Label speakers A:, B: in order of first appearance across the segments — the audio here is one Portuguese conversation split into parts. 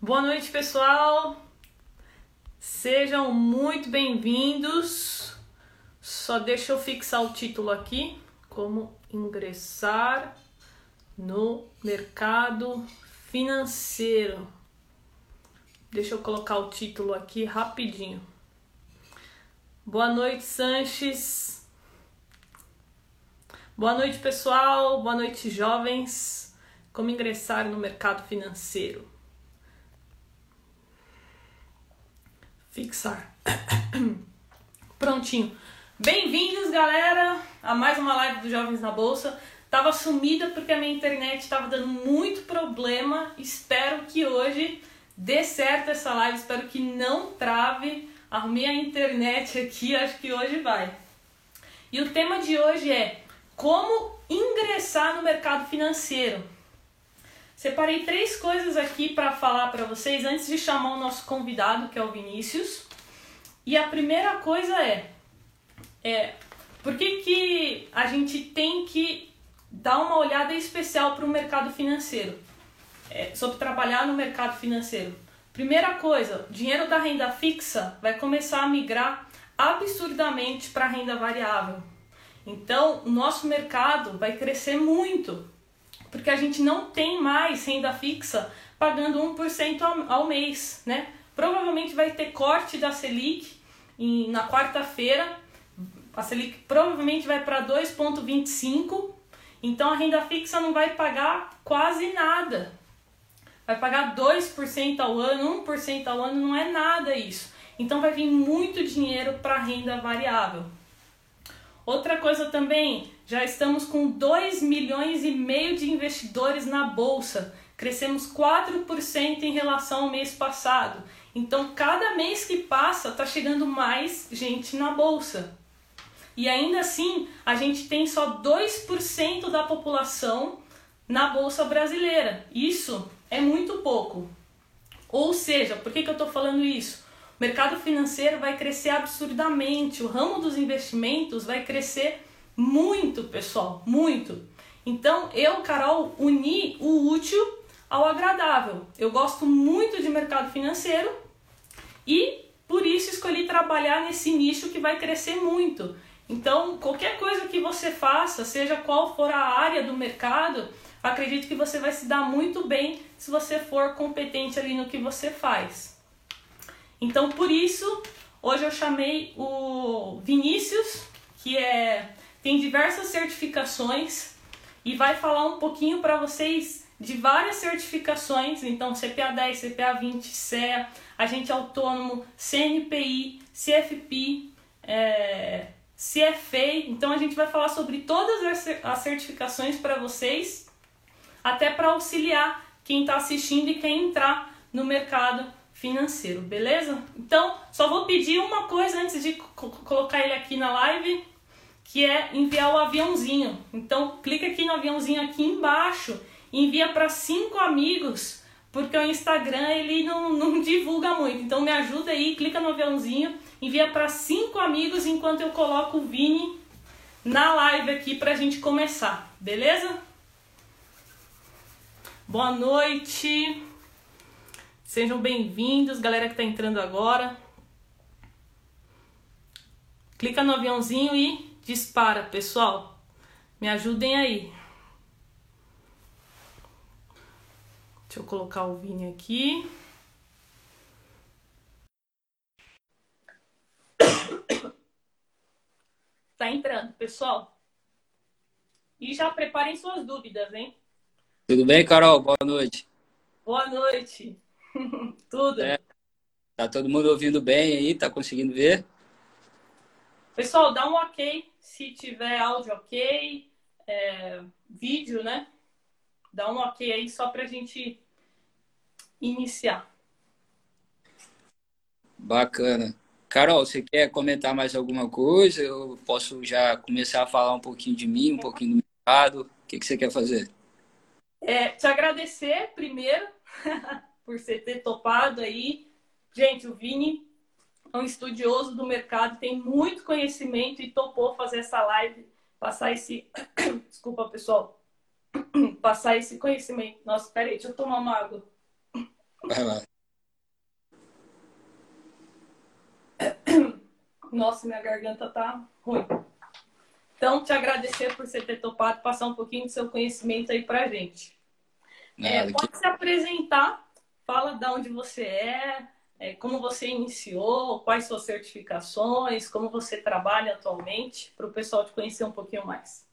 A: Boa noite, pessoal. Sejam muito bem-vindos. Só deixa eu fixar o título aqui: Como ingressar no mercado financeiro. Deixa eu colocar o título aqui rapidinho. Boa noite, Sanches. Boa noite, pessoal. Boa noite, jovens. Como ingressar no mercado financeiro? Fixar. Prontinho. Bem-vindos, galera, a mais uma live dos Jovens na Bolsa. Tava sumida porque a minha internet estava dando muito problema. Espero que hoje dê certo essa live. Espero que não trave. Arrumei a internet aqui, acho que hoje vai. E o tema de hoje é como ingressar no mercado financeiro. Separei três coisas aqui para falar para vocês antes de chamar o nosso convidado, que é o Vinícius. E a primeira coisa é, é por que, que a gente tem que dar uma olhada especial para o mercado financeiro? É, sobre trabalhar no mercado financeiro. Primeira coisa, dinheiro da renda fixa vai começar a migrar absurdamente para a renda variável. Então, o nosso mercado vai crescer muito, porque a gente não tem mais renda fixa pagando 1% ao, ao mês, né? Provavelmente vai ter corte da Selic em, na quarta-feira. A Selic provavelmente vai para 2,25%, então a renda fixa não vai pagar quase nada. Vai pagar 2% ao ano, 1% ao ano, não é nada isso. Então vai vir muito dinheiro para renda variável. Outra coisa também, já estamos com 2 milhões e meio de investidores na bolsa. Crescemos 4% em relação ao mês passado. Então, cada mês que passa, está chegando mais gente na bolsa. E ainda assim, a gente tem só 2% da população na bolsa brasileira. Isso é muito pouco. Ou seja, por que, que eu estou falando isso? O mercado financeiro vai crescer absurdamente, o ramo dos investimentos vai crescer muito, pessoal, muito. Então, eu, Carol, uni o útil ao agradável. Eu gosto muito de mercado financeiro e por isso escolhi trabalhar nesse nicho que vai crescer muito. Então, qualquer coisa que você faça, seja qual for a área do mercado, acredito que você vai se dar muito bem se você for competente ali no que você faz. Então, por isso, hoje eu chamei o Vinícius, que é tem diversas certificações e vai falar um pouquinho para vocês de várias certificações, então CPA 10, CPA 20, CEA, agente autônomo, CNPI, CFP, é, CFA. Então a gente vai falar sobre todas as certificações para vocês, até para auxiliar quem está assistindo e quer entrar no mercado financeiro, beleza? Então, só vou pedir uma coisa antes de colocar ele aqui na live, que é enviar o aviãozinho. Então, clica aqui no aviãozinho aqui embaixo, envia para cinco amigos, porque o Instagram ele não, não divulga muito. Então, me ajuda aí, clica no aviãozinho, envia para cinco amigos enquanto eu coloco o Vini na live aqui para a gente começar, beleza? Boa noite. Sejam bem-vindos, galera que está entrando agora. Clica no aviãozinho e dispara, pessoal. Me ajudem aí. Deixa eu colocar o Vini aqui. Tá entrando, pessoal. E já preparem suas dúvidas, hein?
B: Tudo bem, Carol? Boa noite.
A: Boa noite. Tudo. É.
B: Tá todo mundo ouvindo bem aí? Tá conseguindo ver?
A: Pessoal, dá um ok se tiver áudio ok, é, vídeo, né? Dá um ok aí só pra gente iniciar.
B: Bacana. Carol, você quer comentar mais alguma coisa? Eu posso já começar a falar um pouquinho de mim, um pouquinho do mercado. O que, que você quer fazer?
A: É, te agradecer primeiro você ter topado aí. Gente, o Vini é um estudioso do mercado, tem muito conhecimento e topou fazer essa live, passar esse. Desculpa, pessoal. Passar esse conhecimento. Nossa, peraí, deixa eu tomar uma água.
B: Vai lá.
A: Nossa, minha garganta tá ruim. Então, te agradecer por você ter topado passar um pouquinho do seu conhecimento aí pra gente. É, pode que... se apresentar, fala de onde você é, é, como você iniciou, quais suas certificações, como você trabalha atualmente, para o pessoal te conhecer um pouquinho mais.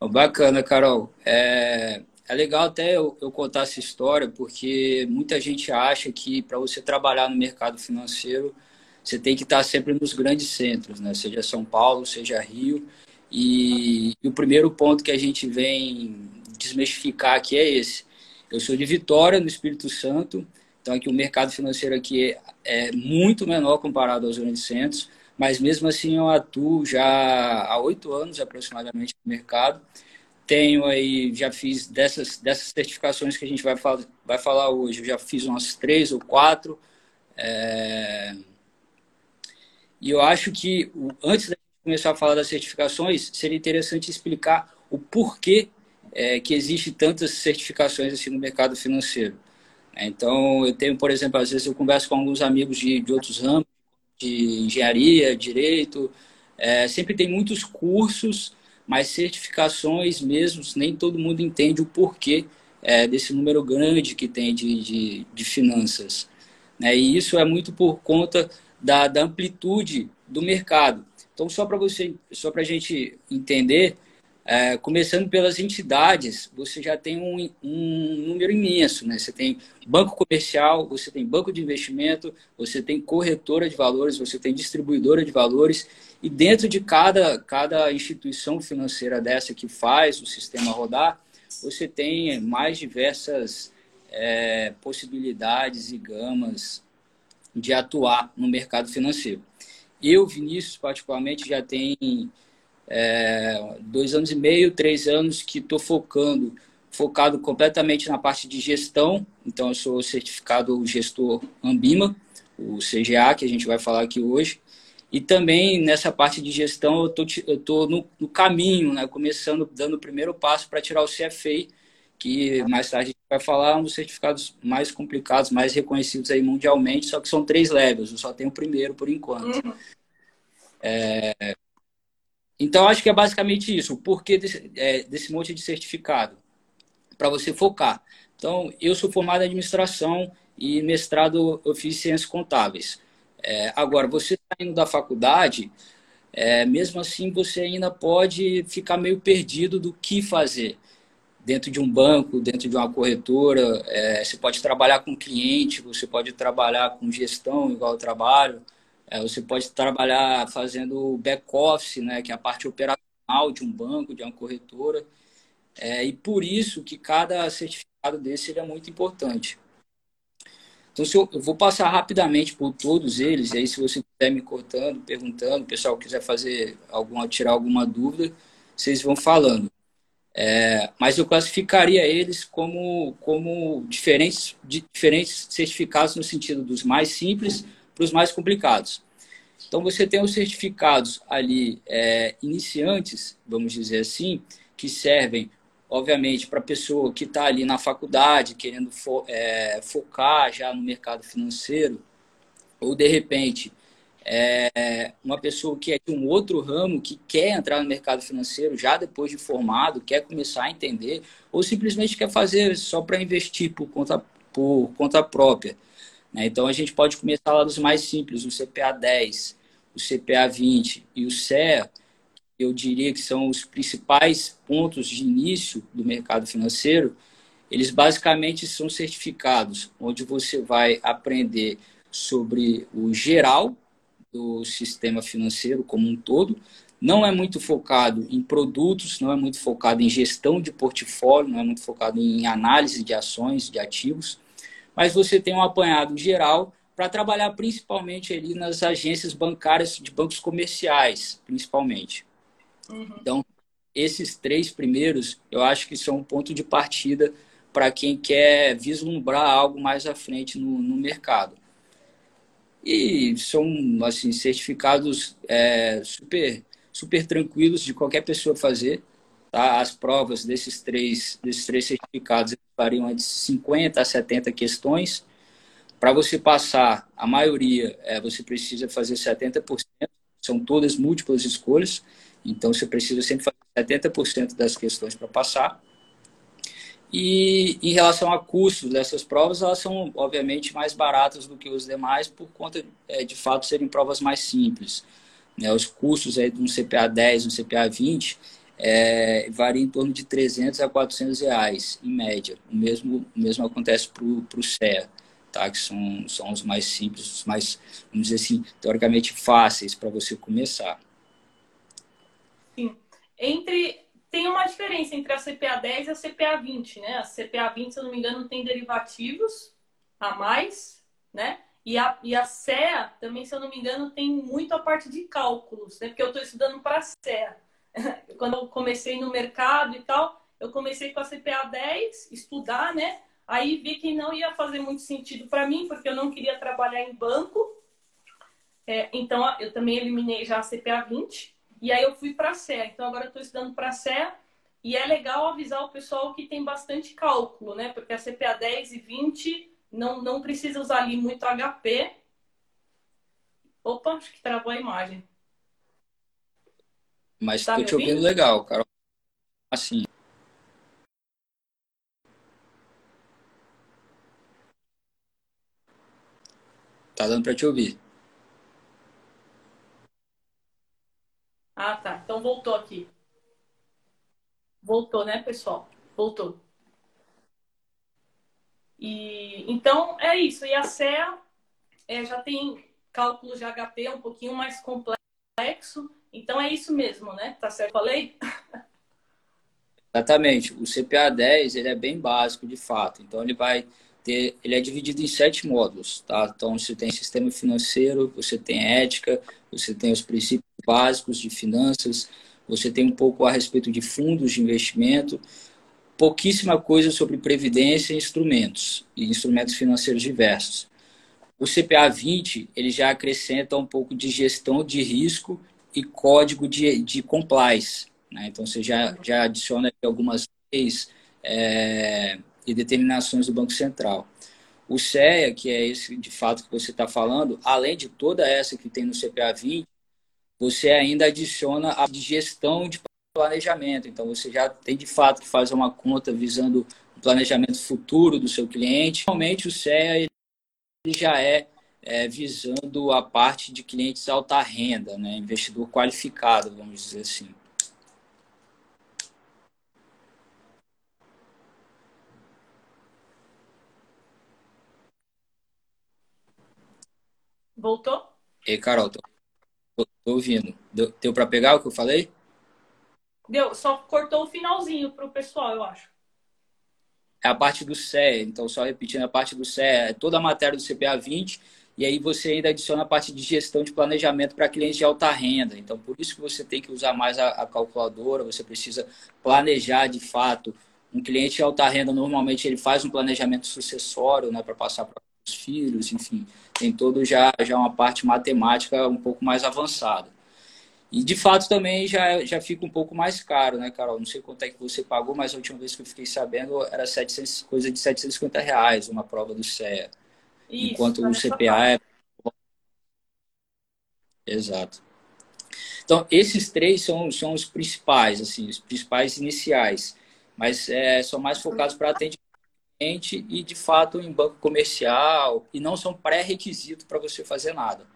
B: Bacana, Carol. É, é legal até eu, eu, contar essa história, porque muita gente acha que para você trabalhar no mercado financeiro, você tem que estar sempre nos grandes centros, né? seja São Paulo, seja Rio. E, e o primeiro ponto que a gente vem desmistificar aqui é esse. Eu sou de Vitória, no Espírito Santo, então aqui o mercado financeiro aqui é, é muito menor comparado aos grandes centros, mas mesmo assim eu atuo já há oito anos aproximadamente no mercado. Tenho aí, já fiz dessas, dessas certificações que a gente vai, falar, vai falar hoje, eu já fiz umas três ou quatro. É... E eu acho que antes de começar a falar das certificações, seria interessante explicar o porquê é, que existe tantas certificações assim no mercado financeiro. Então, eu tenho, por exemplo, às vezes eu converso com alguns amigos de, de outros ramos, de engenharia, direito, é, sempre tem muitos cursos, mas certificações mesmo, nem todo mundo entende o porquê é, desse número grande que tem de, de, de finanças. Né? E isso é muito por conta da, da amplitude do mercado. Então, só para você, só para a gente entender, é, começando pelas entidades, você já tem um, um, número imenso, né? Você tem banco comercial, você tem banco de investimento, você tem corretora de valores, você tem distribuidora de valores, e dentro de cada, cada instituição financeira dessa que faz o sistema rodar, você tem mais diversas é, possibilidades e gamas de atuar no mercado financeiro. Eu, Vinícius, particularmente, já tenho é, dois anos e meio, três anos que estou focando, focado completamente na parte de gestão. Então, eu sou certificado gestor Ambima, o CGA, que a gente vai falar aqui hoje. E também nessa parte de gestão, eu tô, estou no, no, caminho, né, começando, dando o primeiro passo para tirar o CFA, que mais tarde a gente vai falar, um dos certificados mais complicados, mais reconhecidos aí mundialmente, só que são três levels, eu só tenho o primeiro por enquanto. Uhum. É, então, acho que é basicamente isso. O porquê desse, é, desse monte de certificado? Para você focar. Então, eu sou formado em administração e mestrado eu fiz ciências contábeis. É, agora, você saindo da faculdade, é, mesmo assim você ainda pode ficar meio perdido do que fazer. Dentro de um banco, dentro de uma corretora, é, você pode trabalhar com cliente, você pode trabalhar com gestão, igual trabalho. É, você pode trabalhar fazendo back-office, né, que é a parte operacional de um banco, de uma corretora. É, e por isso que cada certificado desse é muito importante. Então, eu, eu, vou passar rapidamente por todos eles, e aí se você estiver me cortando, perguntando, o pessoal quiser fazer alguma, tirar alguma dúvida, vocês vão falando. É, mas eu classificaria eles como, como diferentes, diferentes certificados no sentido dos mais simples para os mais complicados. Então, você tem os certificados ali é, iniciantes, vamos dizer assim, que servem, obviamente, para a pessoa que está ali na faculdade, querendo fo é, focar já no mercado financeiro, ou de repente, é, uma pessoa que é de um outro ramo, que quer entrar no mercado financeiro já depois de formado, quer começar a entender, ou simplesmente quer fazer só para investir por conta, por conta própria. Né? Então a gente pode começar lá dos mais simples, o CPA 10, o CPA 20 e o CEA, eu diria que são os principais pontos de início do mercado financeiro, eles basicamente são certificados, onde você vai aprender sobre o geral do sistema financeiro como um todo. Não é muito focado em produtos, não é muito focado em gestão de portfólio, não é muito focado em análise de ações, de ativos mas você tem um apanhado geral para trabalhar principalmente ali nas agências bancárias de bancos comerciais, principalmente. Uhum. Então, esses três primeiros, eu acho que são um ponto de partida para quem quer vislumbrar algo mais à frente no, no mercado. E são assim certificados é, super super tranquilos de qualquer pessoa fazer. Tá? As provas desses três desses três certificados variam de 50 a 70 questões. para você passar, a maioria, é, você precisa fazer 70%, são todas múltiplas escolhas, então você precisa sempre fazer 70% das questões para passar. E em relação a custos dessas provas, elas são obviamente mais baratas do que os demais por conta é, de fato serem provas mais simples. Né? Os custos aí de um CPA 10, um CPA 20 é, variam em torno de 300 a 400 reais em média. O mesmo, o mesmo acontece para o CEA tá? que são, são os mais simples, os mais, vamos dizer assim, teoricamente fáceis para você começar.
A: Sim. Entre tem uma diferença entre a CPA 10 e a CPA 20, né? A CPA 20, se eu não me engano, tem derivativos a mais, né? E a, e a CEA também, se eu não me engano, tem muito a parte de cálculos, né? Porque eu estou estudando para a CEA. Quando eu comecei no mercado e tal, eu comecei com a CPA 10, estudar, né? Aí vi que não ia fazer muito sentido para mim, porque eu não queria trabalhar em banco. É, então, eu também eliminei já a CPA 20. E aí eu fui para a CE. Então, agora eu estou estudando para a CE. E é legal avisar o pessoal que tem bastante cálculo, né? Porque a CPA 10 e 20 não, não precisa usar ali muito HP. Opa, acho que travou a imagem.
B: Mas estou tá te ouvindo legal, Carol. Assim. Tá dando para te ouvir.
A: Ah, tá. Então voltou aqui. Voltou, né, pessoal? Voltou. E então é isso. E a CEA é, já tem cálculo de HP um pouquinho mais complexo. Então é isso mesmo, né? Tá certo? Falei?
B: Exatamente. O CPA 10 ele é bem básico, de fato. Então ele vai ter, ele é dividido em sete módulos, tá? Então você tem sistema financeiro, você tem ética, você tem os princípios básicos de finanças, você tem um pouco a respeito de fundos de investimento, pouquíssima coisa sobre previdência e instrumentos, e instrumentos financeiros diversos. O CPA 20, ele já acrescenta um pouco de gestão de risco e código de, de compliance, né? Então você já, já adiciona algumas leis, é, e determinações do Banco Central. O CEA, que é esse de fato que você está falando, além de toda essa que tem no CPA 20, você ainda adiciona a de gestão de planejamento. Então, você já tem de fato que fazer uma conta visando o planejamento futuro do seu cliente. Realmente, o CEA ele já é, é visando a parte de clientes alta renda, né? investidor qualificado, vamos dizer assim.
A: Voltou?
B: Ei, Carol, tô, tô, tô ouvindo. Deu, deu para pegar o que eu falei?
A: Deu, só cortou o finalzinho para o pessoal, eu acho.
B: É a parte do CE, então só repetindo a parte do CE, é toda a matéria do CPA 20, e aí você ainda adiciona a parte de gestão de planejamento para clientes de alta renda. Então, por isso que você tem que usar mais a, a calculadora, você precisa planejar de fato. Um cliente de alta renda, normalmente, ele faz um planejamento sucessório né, para passar para os filhos, enfim tem todo já, já uma parte matemática um pouco mais avançada. E de fato também já, já fica um pouco mais caro, né, Carol? Não sei quanto é que você pagou, mas a última vez que eu fiquei sabendo era 700, coisa de 750 reais uma prova do CEA. Isso, enquanto o CPA é. Exato. Então, esses três são, são os principais, assim, os principais iniciais, mas é, são mais focados para atendimento e de fato em banco comercial e não são pré-requisito para você fazer nada.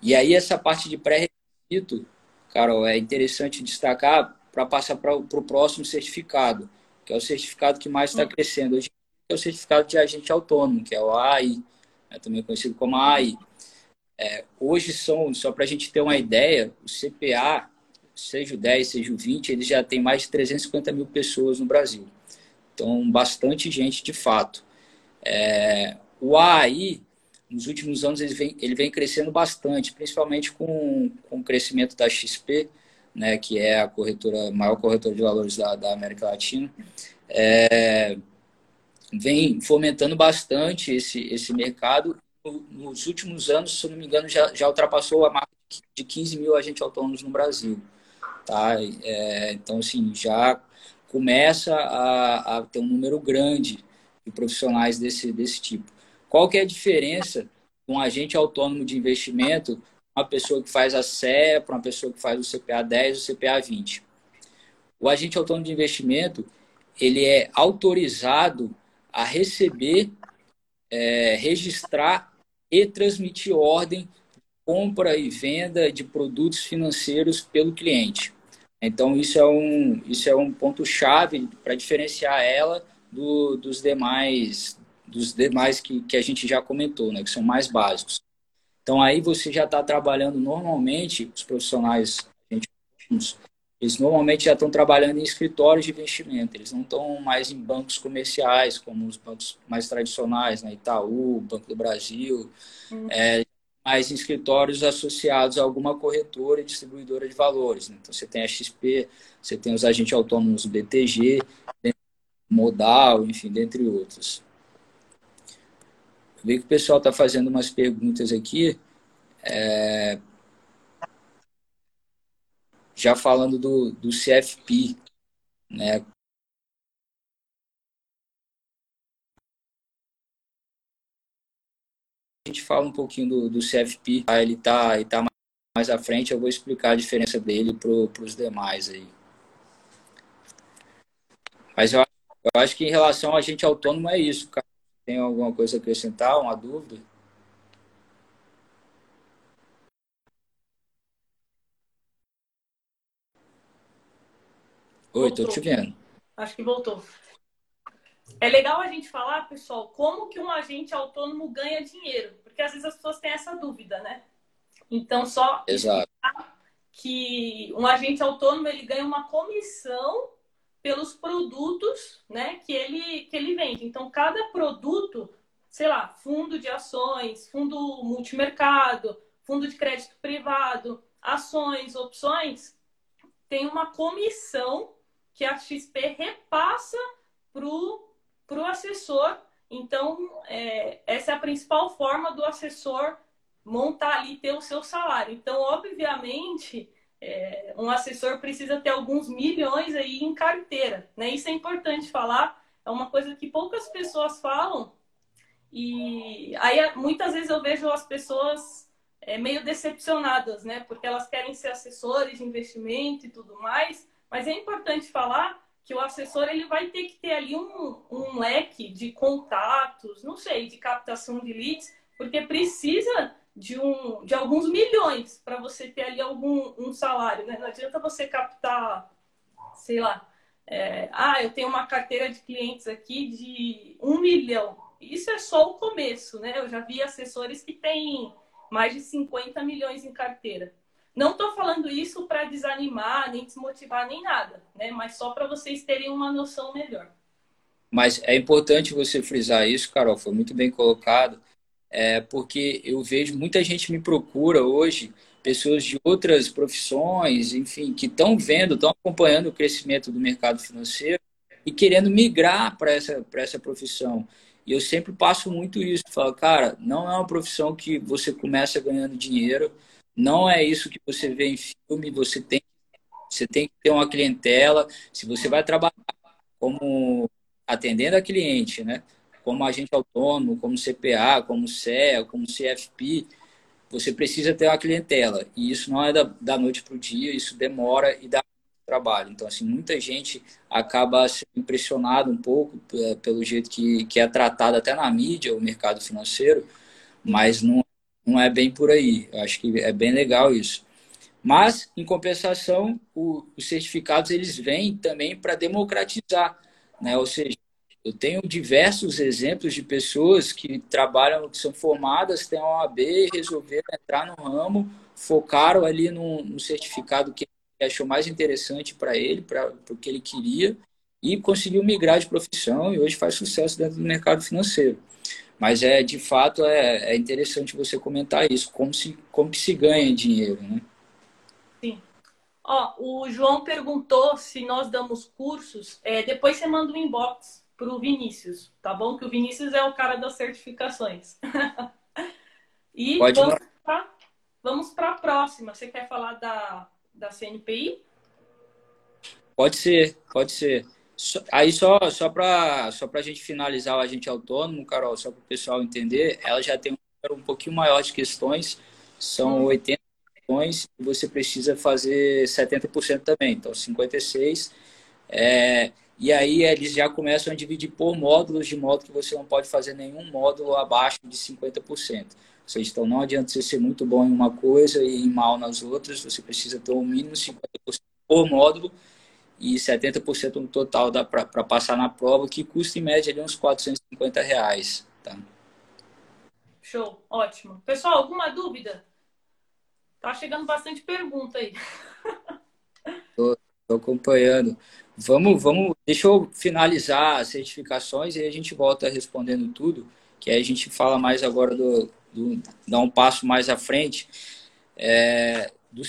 B: E aí essa parte de pré-requisito, Carol, é interessante destacar para passar para o próximo certificado, que é o certificado que mais está hum. crescendo hoje, é o certificado de agente autônomo, que é o AI, é também conhecido como AI. É, hoje são, só para a gente ter uma ideia, o CPA, seja o 10, seja o 20, ele já tem mais de 350 mil pessoas no Brasil. Então, bastante gente de fato. É, o AI, nos últimos anos, ele vem, ele vem crescendo bastante, principalmente com, com o crescimento da XP, né, que é a corretora, maior corretora de valores da, da América Latina. É, vem fomentando bastante esse, esse mercado. Nos últimos anos, se não me engano, já, já ultrapassou a marca de 15 mil agentes autônomos no Brasil. Tá? É, então, assim, já começa a, a ter um número grande de profissionais desse, desse tipo. Qual que é a diferença de um agente autônomo de investimento, uma pessoa que faz a CE, para uma pessoa que faz o CPA 10 ou o CPA 20? O agente autônomo de investimento, ele é autorizado a receber, é, registrar e transmitir ordem de compra e venda de produtos financeiros pelo cliente. Então, isso é um, isso é um ponto-chave para diferenciar ela do, dos demais, dos demais que, que a gente já comentou, né, que são mais básicos. Então, aí você já está trabalhando normalmente, os profissionais, gente, eles normalmente já estão trabalhando em escritórios de investimento, eles não estão mais em bancos comerciais, como os bancos mais tradicionais, né? Itaú, Banco do Brasil, uhum. é, mais em escritórios associados a alguma corretora e distribuidora de valores. Né? Então, você tem a XP, você tem os agentes autônomos BTG, Modal, enfim, dentre outros. Eu vi que o pessoal está fazendo umas perguntas aqui. É, já falando do, do CFP, né? A gente fala um pouquinho do, do CFP, tá? ele está ele tá mais à frente, eu vou explicar a diferença dele para os demais aí. Mas eu, eu acho que em relação a agente autônomo é isso, cara. Tem alguma coisa a acrescentar, uma dúvida? Oi, tô te vendo.
A: Acho que voltou. É legal a gente falar, pessoal, como que um agente autônomo ganha dinheiro, porque às vezes as pessoas têm essa dúvida, né? Então, só
B: Exato.
A: que um agente autônomo ele ganha uma comissão pelos produtos, né, que ele que ele vende. Então, cada produto, sei lá, fundo de ações, fundo multimercado, fundo de crédito privado, ações, opções, tem uma comissão que a XP repassa para o assessor. Então, é, essa é a principal forma do assessor montar ali, ter o seu salário. Então, obviamente, é, um assessor precisa ter alguns milhões aí em carteira. Né? Isso é importante falar, é uma coisa que poucas pessoas falam. E aí, muitas vezes eu vejo as pessoas é, meio decepcionadas, né? Porque elas querem ser assessores de investimento e tudo mais, mas é importante falar que o assessor ele vai ter que ter ali um, um leque de contatos, não sei, de captação de leads, porque precisa de, um, de alguns milhões para você ter ali algum um salário. Né? Não adianta você captar, sei lá, é, ah, eu tenho uma carteira de clientes aqui de um milhão. Isso é só o começo, né? Eu já vi assessores que têm mais de 50 milhões em carteira. Não estou falando isso para desanimar, nem desmotivar, nem nada, né? Mas só para vocês terem uma noção melhor.
B: Mas é importante você frisar isso, Carol, foi muito bem colocado, é, porque eu vejo muita gente me procura hoje, pessoas de outras profissões, enfim, que estão vendo, estão acompanhando o crescimento do mercado financeiro e querendo migrar para essa, essa profissão. E eu sempre passo muito isso, falo, cara, não é uma profissão que você começa ganhando dinheiro, não é isso que você vê em filme, você tem, você tem que ter uma clientela. Se você vai trabalhar como atendendo a cliente, né? como agente autônomo, como CPA, como CEA, como CFP, você precisa ter uma clientela. E isso não é da, da noite para o dia, isso demora e dá trabalho. Então, assim, muita gente acaba sendo impressionado um pouco é, pelo jeito que, que é tratado até na mídia, o mercado financeiro, mas não não é bem por aí. Eu acho que é bem legal isso. Mas, em compensação, o, os certificados eles vêm também para democratizar, né? Ou seja, eu tenho diversos exemplos de pessoas que trabalham, que são formadas, têm a OAB, resolveram entrar no ramo, focaram ali no, no certificado que achou mais interessante para ele, para o que ele queria, e conseguiu migrar de profissão e hoje faz sucesso dentro do mercado financeiro. Mas é de fato é, é interessante você comentar isso, como se como que se ganha dinheiro, né?
A: Sim. Ó, o João perguntou se nós damos cursos. É, depois você manda um inbox para o Vinícius, tá bom? Que o Vinícius é o cara das certificações. e Pode vamos para a próxima. Você quer falar da, da CNPI?
B: Pode ser, pode ser. Aí só, só para só a gente finalizar o agente autônomo, Carol, só para o pessoal entender, ela já tem um número um pouquinho maior de questões, são 80 hum. questões, e você precisa fazer 70% também, então 56. É, e aí eles já começam a dividir por módulos, de modo que você não pode fazer nenhum módulo abaixo de 50%. Ou seja, então não adianta você ser muito bom em uma coisa e mal nas outras, você precisa ter o um mínimo 50% por módulo e 70% no total para passar na prova, que custa em média ali uns 450 reais. Tá?
A: Show, ótimo. Pessoal, alguma dúvida? Tá chegando bastante pergunta aí.
B: Tô, tô acompanhando. Vamos, vamos, deixa eu finalizar as certificações e a gente volta respondendo tudo, que aí a gente fala mais agora do, do dar um passo mais à frente. É, do,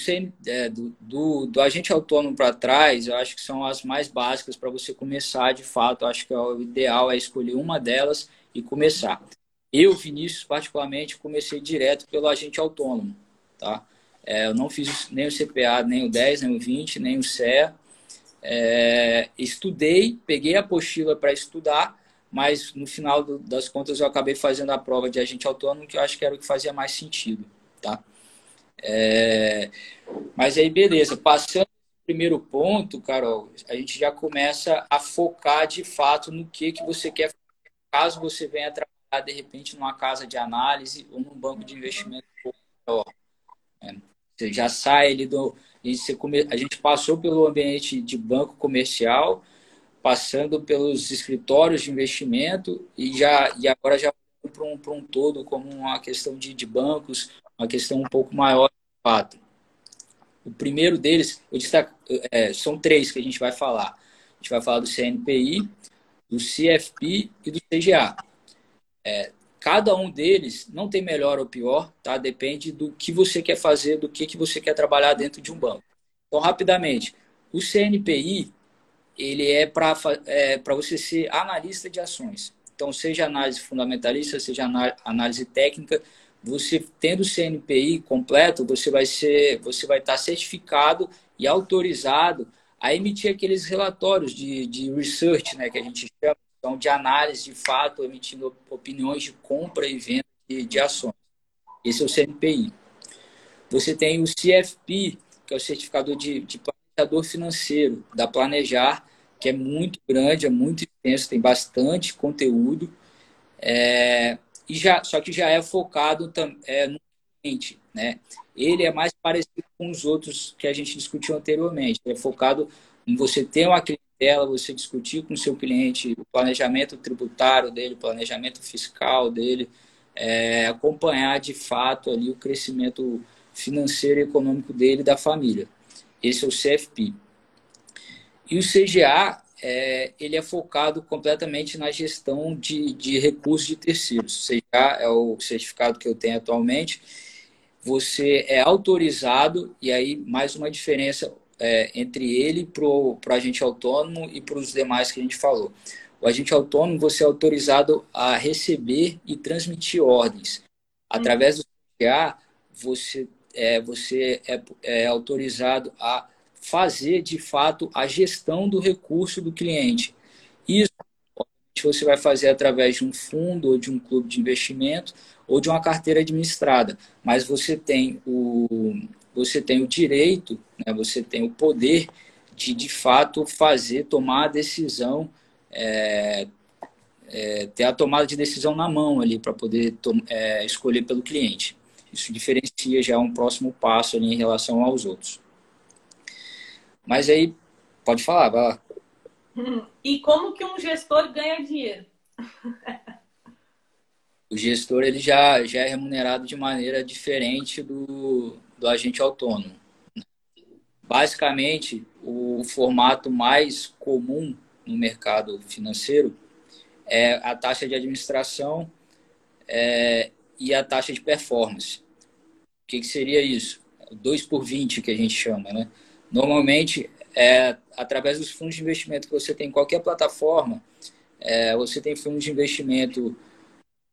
B: é, do, do, do, agente autônomo para trás, eu acho que são as mais básicas para você começar de fato. Eu acho que é o ideal é escolher uma delas e começar. Eu, Vinícius, particularmente, comecei direto pelo agente autônomo. Tá? É, eu não fiz nem o CPA, nem o 10, nem o 20, nem o CEA. É, estudei, peguei a apostila para estudar, mas no final das contas eu acabei fazendo a prova de agente autônomo, que eu acho que era o que fazia mais sentido. Tá? É, mas aí, beleza. Passando o primeiro ponto, Carol, a gente já começa a focar de fato no que, que você quer fazer, caso você venha trabalhar, de repente, numa casa de análise ou num banco de investimento maior. É, você já sai ali do. A gente passou pelo ambiente de banco comercial, passando pelos escritórios de investimento e já e agora já para um, um todo como uma questão de, de bancos uma questão um pouco maior de fato. O primeiro deles, eu destaco, é, são três que a gente vai falar. A gente vai falar do CNPI, do CFP e do CGA. É, cada um deles não tem melhor ou pior, tá? Depende do que você quer fazer, do que, que você quer trabalhar dentro de um banco. Então, rapidamente, o CNPI ele é para é, você ser analista de ações. Então, seja análise fundamentalista, seja análise técnica, você tendo o CNPI completo, você vai ser, você vai estar certificado e autorizado a emitir aqueles relatórios de, de research, né, que a gente chama, então, de análise de fato, emitindo opiniões de compra e venda de, de ações. Esse é o CNPI. Você tem o CFP, que é o certificador de, de planejador financeiro, da Planejar, que é muito grande, é muito extenso, tem bastante conteúdo. É, e já, só que já é focado é, no cliente, né? Ele é mais parecido com os outros que a gente discutiu anteriormente. É focado em você ter uma clientela, você discutir com o seu cliente o planejamento tributário dele, o planejamento fiscal dele, é, acompanhar de fato ali o crescimento financeiro e econômico dele e da família. Esse é o CFP. E o CGA é, ele é focado completamente na gestão de, de recursos de terceiros. Seja é o certificado que eu tenho atualmente. Você é autorizado, e aí mais uma diferença é, entre ele para o agente autônomo e para os demais que a gente falou. O agente autônomo, você é autorizado a receber e transmitir ordens. Através do CPA, você é, você é, é autorizado a fazer de fato a gestão do recurso do cliente. Isso você vai fazer através de um fundo ou de um clube de investimento ou de uma carteira administrada, mas você tem o você tem o direito, né, você tem o poder de de fato fazer tomar a decisão é, é, ter a tomada de decisão na mão ali para poder é, escolher pelo cliente. Isso diferencia já um próximo passo ali em relação aos outros. Mas aí, pode falar, vai lá.
A: E como que um gestor ganha dinheiro?
B: o gestor ele já, já é remunerado de maneira diferente do, do agente autônomo. Basicamente, o formato mais comum no mercado financeiro é a taxa de administração é, e a taxa de performance. O que, que seria isso? 2 por 20 que a gente chama, né? Normalmente, é, através dos fundos de investimento que você tem em qualquer plataforma, é, você tem fundos de investimento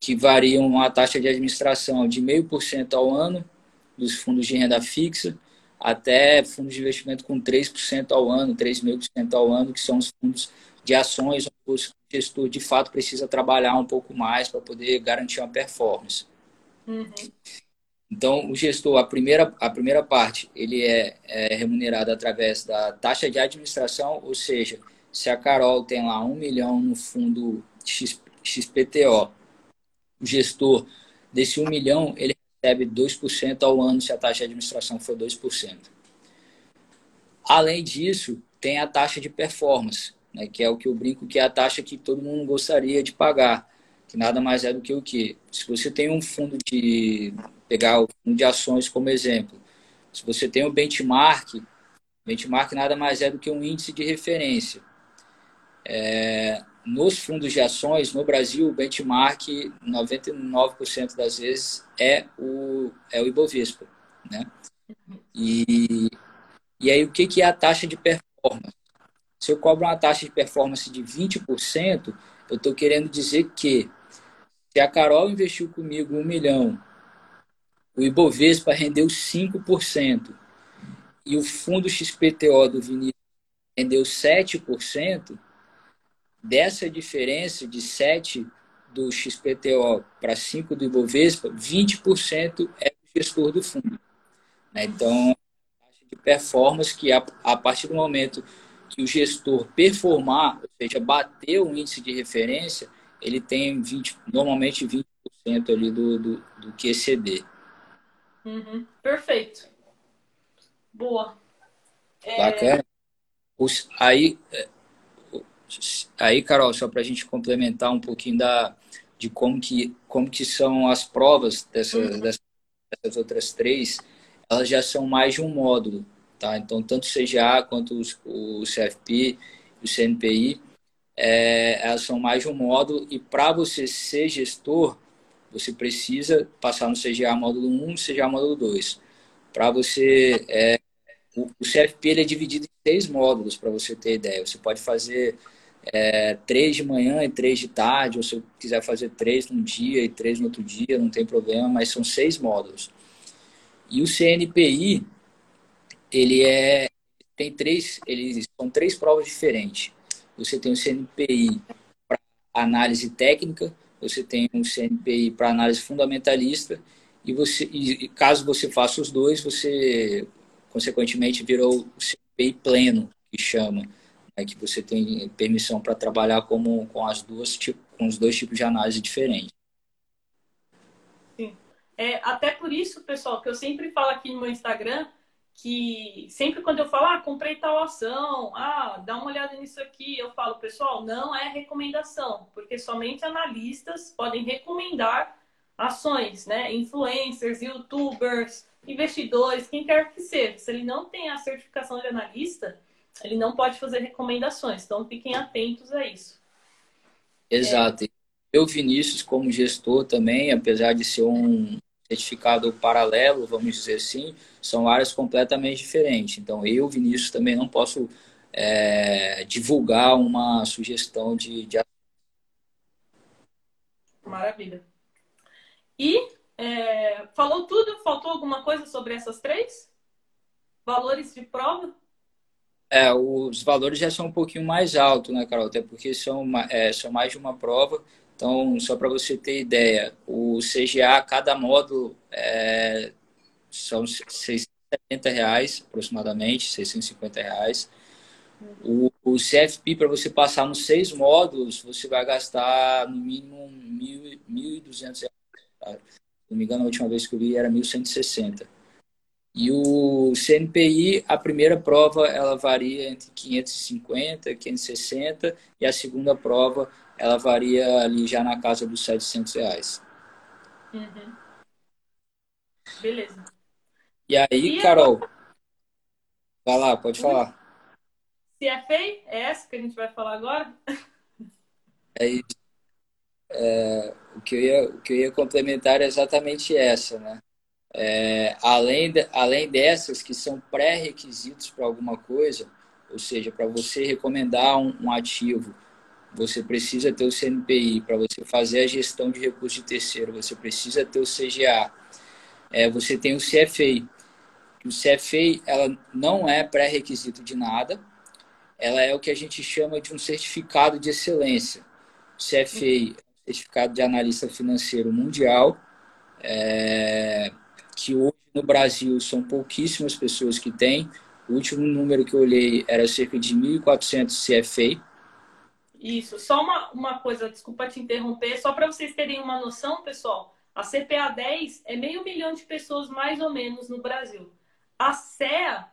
B: que variam a taxa de administração de 0,5% ao ano, dos fundos de renda fixa, até fundos de investimento com 3% ao ano, 3,5% ao ano, que são os fundos de ações o gestor de fato precisa trabalhar um pouco mais para poder garantir uma performance. Uhum. Então, o gestor, a primeira, a primeira parte, ele é, é, remunerado através da taxa de administração, ou seja, se a Carol tem lá um milhão no fundo X, XPTO, o gestor desse um milhão, ele recebe 2% ao ano se a taxa de administração for 2%. Além disso, tem a taxa de performance, né, que é o que eu brinco que é a taxa que todo mundo gostaria de pagar, que nada mais é do que o que? Se você tem um fundo de pegar o fundo de ações como exemplo, se você tem um benchmark, benchmark nada mais é do que um índice de referência. É, nos fundos de ações, no Brasil, o benchmark, 99% das vezes, é o, é o Ibovespa. Né? E, e aí, o que, que é a taxa de performance? Se eu cobro uma taxa de performance de 20%, eu estou querendo dizer que se a Carol investiu comigo um milhão, o Ibovespa rendeu 5%, e o fundo XPTO do Vinícius rendeu 7%, dessa diferença de 7 do XPTO para 5 do Ibovespa, 20% é o gestor do fundo. Né? Então, de performance que a, a partir do momento que o gestor performar, ou seja, bater o índice de referência, ele tem 20, normalmente 20% ali do, do, do QCD.
A: Uhum. Perfeito. Boa.
B: É... Bacana. Os, aí, é, aí, Carol, só para a gente complementar um pouquinho da, de como que, como que são as provas dessa, uhum. dessas, dessas outras três, elas já são mais de um módulo. Tá? Então, tanto o CGA quanto o CFP e o CNPI, é, elas são mais de um módulo. E para você ser gestor, você precisa passar no CGA módulo 1 e CGA módulo 2. Para você. É, o, CFP ele é dividido em seis módulos, para você ter ideia. Você pode fazer é, três de manhã e três de tarde, ou se quiser fazer três num dia e três no outro dia, não tem problema, mas são seis módulos. E o CNPI, ele é tem três, eles são três provas diferentes. Você tem o CNPI para análise técnica, você tem um CNPI para análise fundamentalista e você e, caso você faça os dois, você consequentemente virou o CNPI pleno, que chama, né, que você tem permissão para trabalhar como com as duas com os dois tipos de análise diferentes.
A: Sim. É, até por isso, pessoal, que eu sempre falo aqui no meu Instagram, que sempre quando eu falo, ah, comprei tal ação, ah, dá uma olhada nisso aqui, eu falo, pessoal, não é recomendação, porque somente analistas podem recomendar ações, né? Influencers, youtubers, investidores, quem quer que seja. Se ele não tem a certificação de analista, ele não pode fazer recomendações. Então fiquem atentos a isso.
B: Exato. É... Eu, Vinícius, como gestor também, apesar de ser um certificado paralelo, vamos dizer assim, são áreas completamente diferentes. Então, eu, Vinícius, também não posso é, divulgar uma sugestão de, de.
A: Maravilha. E é, falou tudo? Faltou alguma coisa sobre essas três? Valores de prova?
B: É, os valores já são um pouquinho mais altos, né, Carol? Até porque são, é, são mais de uma prova. Então, só para você ter ideia, o CGA, cada módulo é, são 670 reais aproximadamente, 650 reais. O, o CFP, para você passar nos seis módulos, você vai gastar no mínimo 1.200 reais. Tá? Se não me engano, a última vez que eu vi era 1.160. E o CNPI, a primeira prova, ela varia entre 550 e 560, e a segunda prova ela varia ali já na casa dos 700 reais.
A: Uhum. Beleza.
B: E aí, e Carol? Eu... Vai lá, pode falar.
A: Se é feio, é essa que a gente vai falar agora?
B: É isso. É, o, que eu ia, o que eu ia complementar é exatamente essa, né? É, além, de, além dessas que são pré-requisitos para alguma coisa, ou seja, para você recomendar um, um ativo você precisa ter o CNPI. Para você fazer a gestão de recursos de terceiro, você precisa ter o CGA. É, você tem o CFA. O CFA ela não é pré-requisito de nada. ela é o que a gente chama de um certificado de excelência. O CFA, certificado de analista financeiro mundial, é, que hoje no Brasil são pouquíssimas pessoas que têm. O último número que eu olhei era cerca de 1.400 CFA.
A: Isso, só uma, uma coisa, desculpa te interromper, só para vocês terem uma noção, pessoal, a CPA 10 é meio milhão de pessoas mais ou menos no Brasil. A CEA,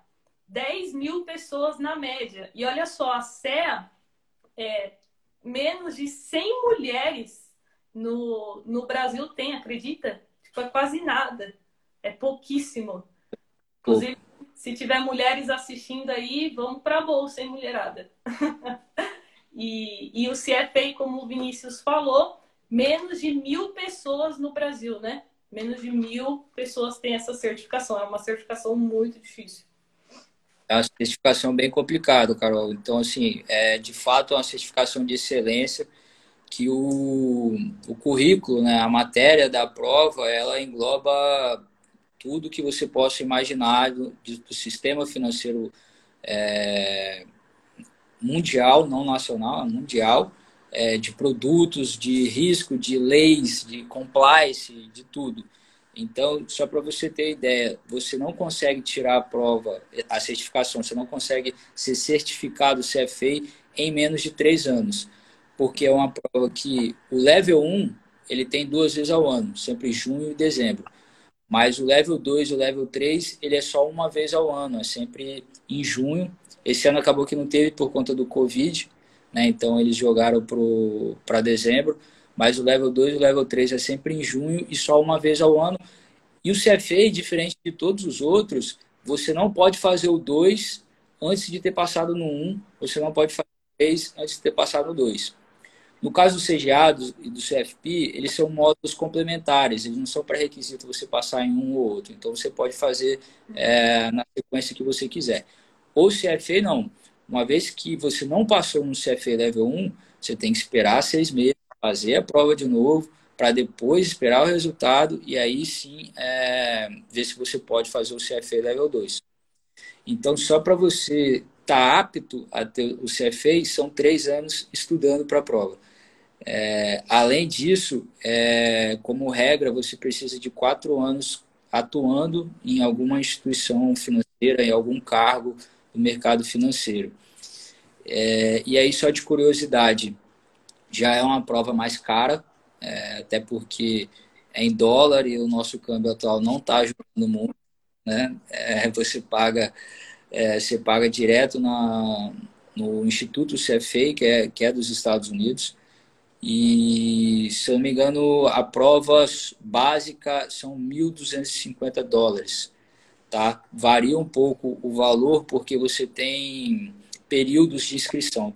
A: 10 mil pessoas na média. E olha só, a CEA é menos de 100 mulheres no, no Brasil tem, acredita? Tipo, é quase nada. É pouquíssimo. Inclusive, se tiver mulheres assistindo aí, vamos para a bolsa, hein, mulherada? e, e o CFA, como o Vinícius falou, menos de mil pessoas no Brasil, né? Menos de mil pessoas têm essa certificação. É uma certificação muito difícil.
B: É uma certificação bem complicada, Carol. Então, assim, é de fato uma certificação de excelência que o, o currículo, né, a matéria da prova, ela engloba tudo que você possa imaginar do, do sistema financeiro é, mundial, não nacional, mundial, é, de produtos, de risco, de leis, de compliance, de tudo. Então, só para você ter ideia, você não consegue tirar a prova, a certificação, você não consegue ser certificado CFA em menos de três anos porque é uma prova que o level 1 ele tem duas vezes ao ano, sempre junho e dezembro. Mas o level 2 e o level 3, ele é só uma vez ao ano, é sempre em junho. Esse ano acabou que não teve por conta do Covid, né? Então eles jogaram para dezembro. Mas o level 2 e o level 3 é sempre em junho e só uma vez ao ano. E o CFA, diferente de todos os outros, você não pode fazer o 2 antes de ter passado no 1, você não pode fazer o 3 antes de ter passado no 2. No caso do CGA e do CFP, eles são módulos complementares, eles não são pré-requisito você passar em um ou outro. Então, você pode fazer é, na sequência que você quiser. Ou CFA, não. Uma vez que você não passou no CFA Level 1, você tem que esperar seis meses, fazer a prova de novo, para depois esperar o resultado e aí sim é, ver se você pode fazer o CFA Level 2. Então, só para você estar tá apto a ter o CFA, são três anos estudando para a prova. É, além disso, é, como regra, você precisa de quatro anos atuando em alguma instituição financeira, em algum cargo do mercado financeiro. É, e aí, só de curiosidade, já é uma prova mais cara, é, até porque é em dólar e o nosso câmbio atual não está ajudando muito. Né? É, você paga é, você paga direto na, no Instituto CFA, que é, que é dos Estados Unidos. E, se eu não me engano, a prova básica são 1.250 dólares. Tá? Varia um pouco o valor porque você tem períodos de inscrição.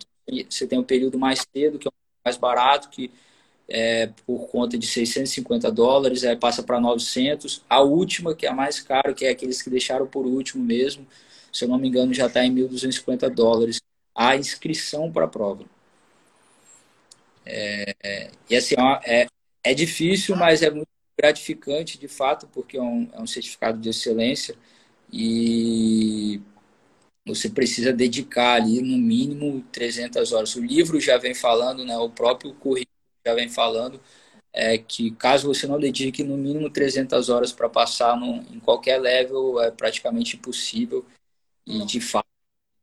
B: Você tem um período mais cedo, que é mais barato, que é por conta de 650 dólares, aí passa para 900. A última, que é a mais cara, que é aqueles que deixaram por último mesmo, se eu não me engano, já está em 1.250 dólares a inscrição para a prova. É, e assim, é, é difícil, mas é muito gratificante de fato, porque é um, é um certificado de excelência e você precisa dedicar ali no mínimo 300 horas. O livro já vem falando, né, o próprio currículo já vem falando é que caso você não dedique no mínimo 300 horas para passar no, em qualquer level, é praticamente impossível. E de fato,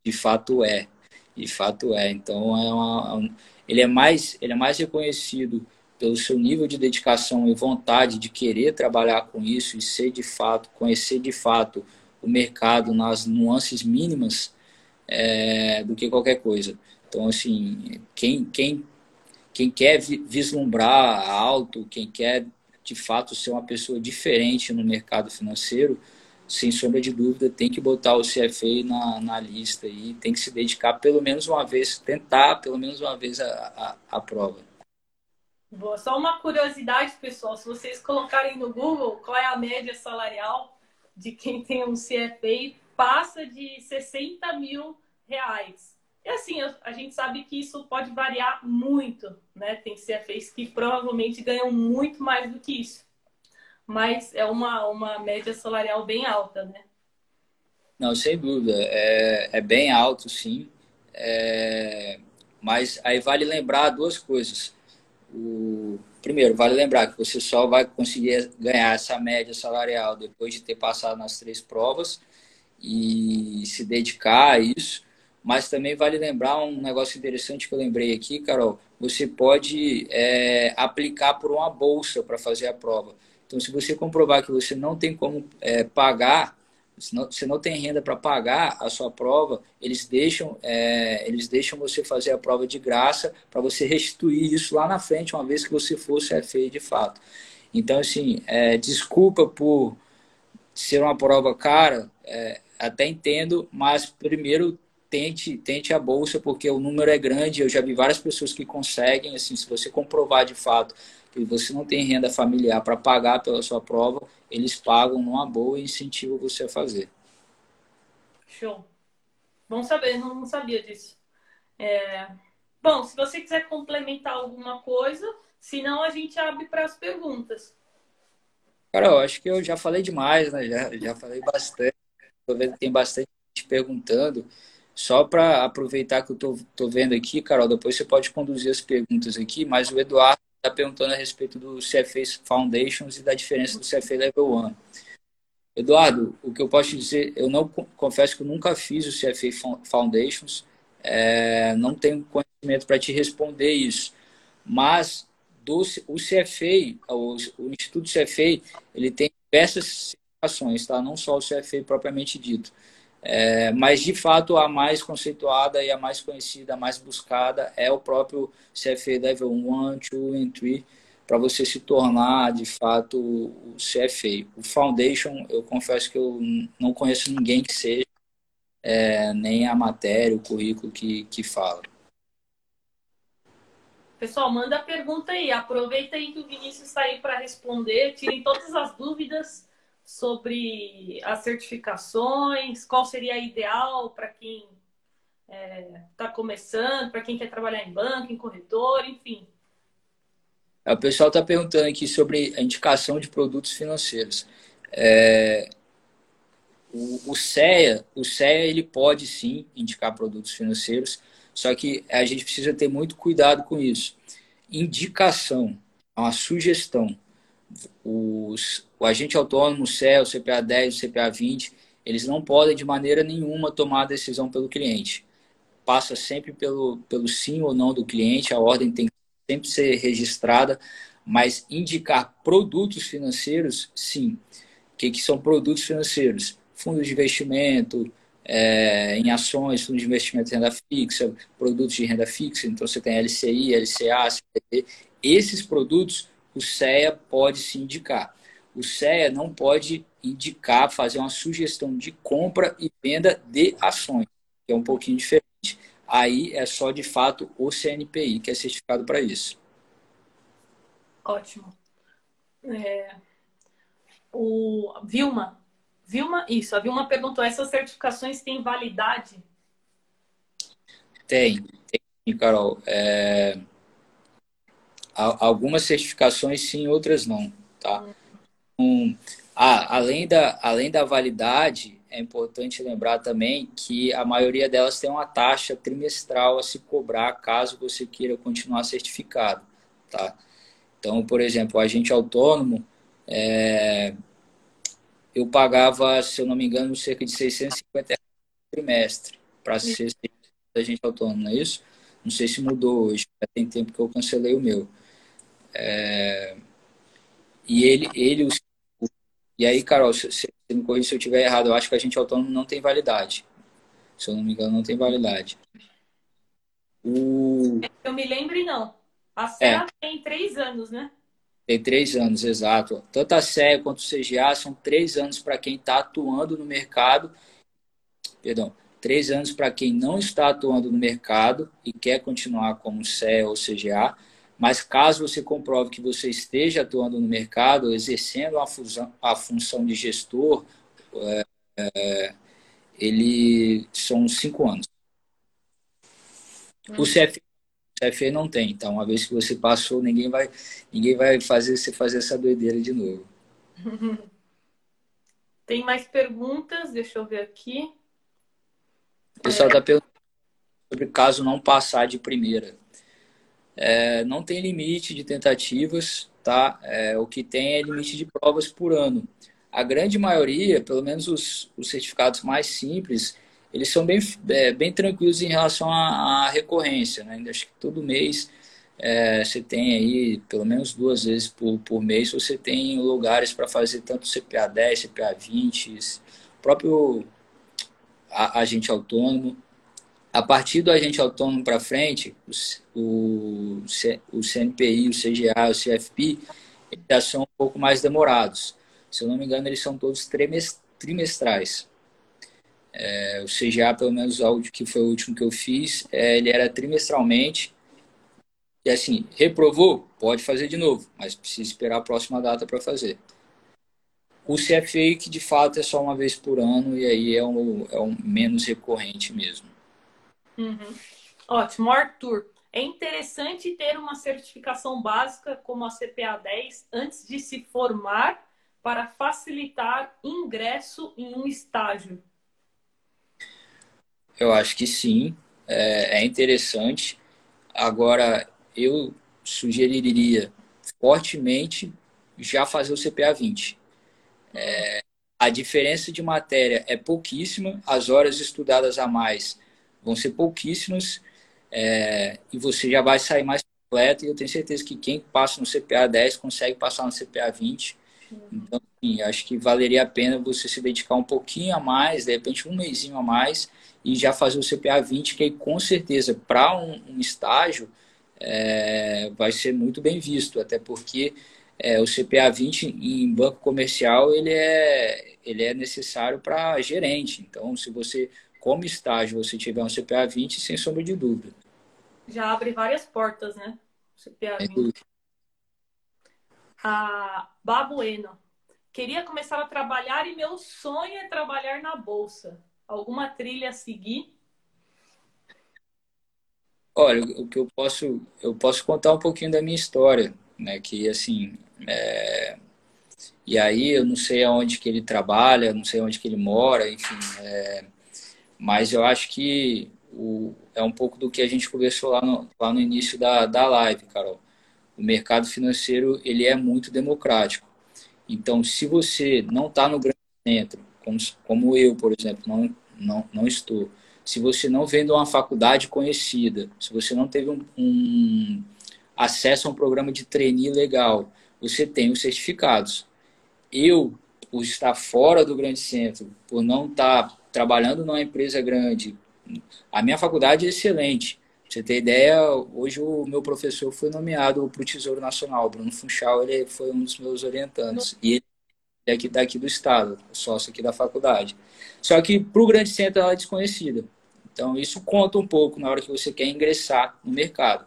B: de fato é. De fato é. Então é uma, ele é mais ele é mais reconhecido pelo seu nível de dedicação e vontade de querer trabalhar com isso e ser de fato, conhecer de fato o mercado nas nuances mínimas é, do que qualquer coisa. Então, assim, quem, quem, quem quer vislumbrar alto, quem quer de fato ser uma pessoa diferente no mercado financeiro, sem sombra de dúvida, tem que botar o CFA na, na lista e tem que se dedicar pelo menos uma vez, tentar pelo menos uma vez a, a, a prova.
A: Boa. Só uma curiosidade, pessoal, se vocês colocarem no Google qual é a média salarial de quem tem um CFA, passa de 60 mil reais. E assim, a gente sabe que isso pode variar muito, né? Tem CFAs que provavelmente ganham muito mais do que isso mas é uma, uma média salarial bem alta, né?
B: Não, sem dúvida. É, é bem alto, sim. É, mas aí vale lembrar duas coisas. O, primeiro, vale lembrar que você só vai conseguir ganhar essa média salarial depois de ter passado nas três provas e se dedicar a isso. Mas também vale lembrar um negócio interessante que eu lembrei aqui, Carol. Você pode é, aplicar por uma bolsa para fazer a prova. Então, se você comprovar que você não tem como é, pagar se não, se não tem renda para pagar a sua prova, eles deixam, é, eles deixam você fazer a prova de graça para você restituir isso lá na frente, uma vez que você fosse FEI de fato. Então, assim, é, desculpa por ser uma prova cara, é, até entendo, mas primeiro tente, tente a bolsa, porque o número é grande, eu já vi várias pessoas que conseguem, assim, se você comprovar de fato que você não tem renda familiar para pagar pela sua prova, eles pagam numa boa e incentivam você a fazer.
A: Show. Bom saber, não sabia disso. É... Bom, se você quiser complementar alguma coisa, senão a gente abre para as perguntas.
B: Cara, eu acho que eu já falei demais, né? Já, já falei bastante. Estou vendo que tem bastante gente perguntando. Só para aproveitar que eu tô, tô vendo aqui, Carol, depois você pode conduzir as perguntas aqui, mas o Eduardo está perguntando a respeito do CFA Foundations e da diferença do CFA Level 1. Eduardo, o que eu posso dizer, eu não confesso que eu nunca fiz o CFA Foundations, é, não tenho conhecimento para te responder isso, mas do, o CFA, o, o Instituto CFA, ele tem diversas certificações, tá? não só o CFA propriamente dito. É, mas, de fato, a mais conceituada e a mais conhecida, a mais buscada é o próprio CFA Level 1, 2 e 3, para você se tornar, de fato, o CFA. O Foundation, eu confesso que eu não conheço ninguém que seja, é, nem a matéria, o currículo que, que fala.
A: Pessoal, manda a pergunta aí. Aproveita aí que o Vinícius está aí para responder. Tirem todas as dúvidas sobre as certificações, qual seria ideal para quem está é, tá começando, para quem quer trabalhar em banco, em corretor, enfim.
B: O pessoal está perguntando aqui sobre a indicação de produtos financeiros. É, o, o CEA, o CEA ele pode sim indicar produtos financeiros, só que a gente precisa ter muito cuidado com isso. Indicação, uma sugestão os, o agente autônomo, o CEL, o CPA 10, o CPA 20, eles não podem de maneira nenhuma tomar a decisão pelo cliente. Passa sempre pelo, pelo sim ou não do cliente, a ordem tem que sempre ser registrada, mas indicar produtos financeiros, sim. O que, que são produtos financeiros? Fundos de investimento, é, em ações, fundos de investimento de renda fixa, produtos de renda fixa, então você tem LCI, LCA, CPD. Esses produtos o CEA pode se indicar. O CEA não pode indicar, fazer uma sugestão de compra e venda de ações, que é um pouquinho diferente. Aí é só de fato o CNPI que é certificado para isso.
A: Ótimo. É... O Vilma, Vilma, isso. A Vilma perguntou: essas certificações têm validade?
B: Tem, tem, Carol. É algumas certificações sim, outras não, tá? Um, ah, além, da, além da validade, é importante lembrar também que a maioria delas tem uma taxa trimestral a se cobrar caso você queira continuar certificado, tá? Então, por exemplo, o agente autônomo, é, eu pagava, se eu não me engano, cerca de 650 reais por trimestre para ser agente autônomo, não é isso? Não sei se mudou hoje, tem tempo que eu cancelei o meu. É, e ele, ele e aí, Carol, se, se me corrija se eu estiver errado, eu acho que a gente autônomo não tem validade. Se eu não me engano, não tem validade.
A: O... Eu me lembro, não. A CEA é. tem três anos, né?
B: Tem três anos, exato. Tanto a CEA quanto o CGA são três anos para quem está atuando no mercado. Perdão, três anos para quem não está atuando no mercado e quer continuar como CEA ou CGA mas caso você comprove que você esteja atuando no mercado, exercendo a, fusão, a função de gestor, é, é, ele são cinco anos. Hum. O CFE, o CFE não tem, então uma vez que você passou, ninguém vai, ninguém vai fazer você fazer essa doideira de novo.
A: Tem mais perguntas? Deixa eu ver aqui.
B: O pessoal está é... perguntando sobre caso não passar de primeira. É, não tem limite de tentativas, tá? É, o que tem é limite de provas por ano. A grande maioria, pelo menos os, os certificados mais simples, eles são bem, é, bem tranquilos em relação à, à recorrência. Né? Acho que todo mês é, você tem aí, pelo menos duas vezes por, por mês, você tem lugares para fazer tanto CPA 10, CPA 20, próprio agente autônomo. A partir do agente autônomo para frente, o, o CNPI, o CGA, o CFP, já são um pouco mais demorados. Se eu não me engano, eles são todos trimestrais. É, o CGA, pelo menos o áudio que foi o último que eu fiz, é, ele era trimestralmente. E assim, reprovou? Pode fazer de novo, mas precisa esperar a próxima data para fazer. O CFA, que de fato é só uma vez por ano, e aí é um, é um menos recorrente mesmo.
A: Uhum. Ótimo. Arthur, é interessante ter uma certificação básica como a CPA 10 antes de se formar para facilitar ingresso em um estágio.
B: Eu acho que sim, é, é interessante. Agora, eu sugeriria fortemente já fazer o CPA 20. É, a diferença de matéria é pouquíssima, as horas estudadas a mais vão ser pouquíssimas é, e você já vai sair mais completo. E eu tenho certeza que quem passa no CPA 10 consegue passar no CPA 20. Então, sim, acho que valeria a pena você se dedicar um pouquinho a mais, de repente um mêsinho a mais, e já fazer o CPA 20, que aí, com certeza, para um, um, estágio, é, vai ser muito bem visto, até porque é, o CPA 20 em banco comercial ele é, ele é necessário para gerente. Então, se você, como estágio, você tiver um CPA 20, sem sombra de dúvida.
A: Já abre várias portas, né? CPA 20. A Babueno. Queria começar a trabalhar e meu sonho é trabalhar na bolsa. Alguma trilha a seguir?
B: Olha, o que eu posso, eu posso contar um pouquinho da minha história, né? Que assim, é... e aí eu não sei aonde que ele trabalha, não sei onde que ele mora, enfim, é... mas eu acho que o... é um pouco do que a gente conversou lá no, lá no início da, da live, Carol. O mercado financeiro ele é muito democrático. Então, se você não está no grande centro, como, como eu, por exemplo, não, não, não estou, se você não vem de uma faculdade conhecida, se você não teve um, um acesso a um programa de trainee legal, você tem os certificados. Eu, por estar fora do grande centro, por não estar trabalhando numa empresa grande, a minha faculdade é excelente. Pra você ter ideia, hoje o meu professor foi nomeado para o Tesouro Nacional. Bruno Funchal, ele foi um dos meus orientantes. E ele é aqui, daqui do estado, sócio aqui da faculdade. Só que para o grande centro ela é desconhecida. Então isso conta um pouco na hora que você quer ingressar no mercado.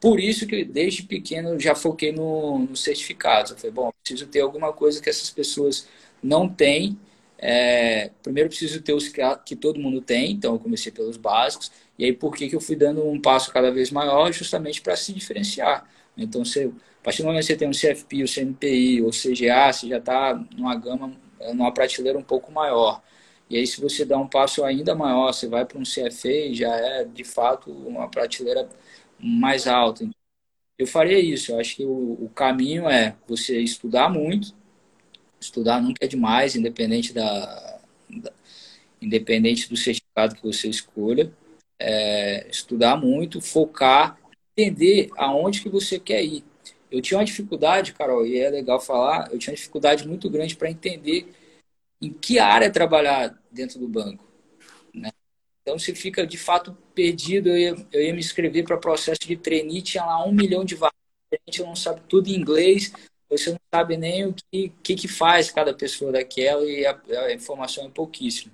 B: Por isso que desde pequeno já foquei no, no certificados. Eu falei, bom, preciso ter alguma coisa que essas pessoas não têm. É, primeiro preciso ter os que, que todo mundo tem, então eu comecei pelos básicos. E aí por que, que eu fui dando um passo cada vez maior? Justamente para se diferenciar. Então, você, a partir do momento que você tem um CFP, o CNPI ou CGA, você já está numa gama, numa prateleira um pouco maior. E aí, se você dá um passo ainda maior, você vai para um CFA, já é de fato uma prateleira mais alta. Eu faria isso. Eu acho que o, o caminho é você estudar muito. Estudar nunca é demais, independente da, da independente do certificado que você escolha. É, estudar muito, focar entender aonde que você quer ir. Eu tinha uma dificuldade, Carol, e é legal falar, eu tinha uma dificuldade muito grande para entender em que área trabalhar dentro do banco. Né? Então, se fica de fato perdido, eu ia, eu ia me inscrever para processo de trainee, tinha lá um milhão de vagas, a gente não sabe tudo em inglês, você não sabe nem o que, que, que faz cada pessoa daquela e a, a informação é pouquíssima.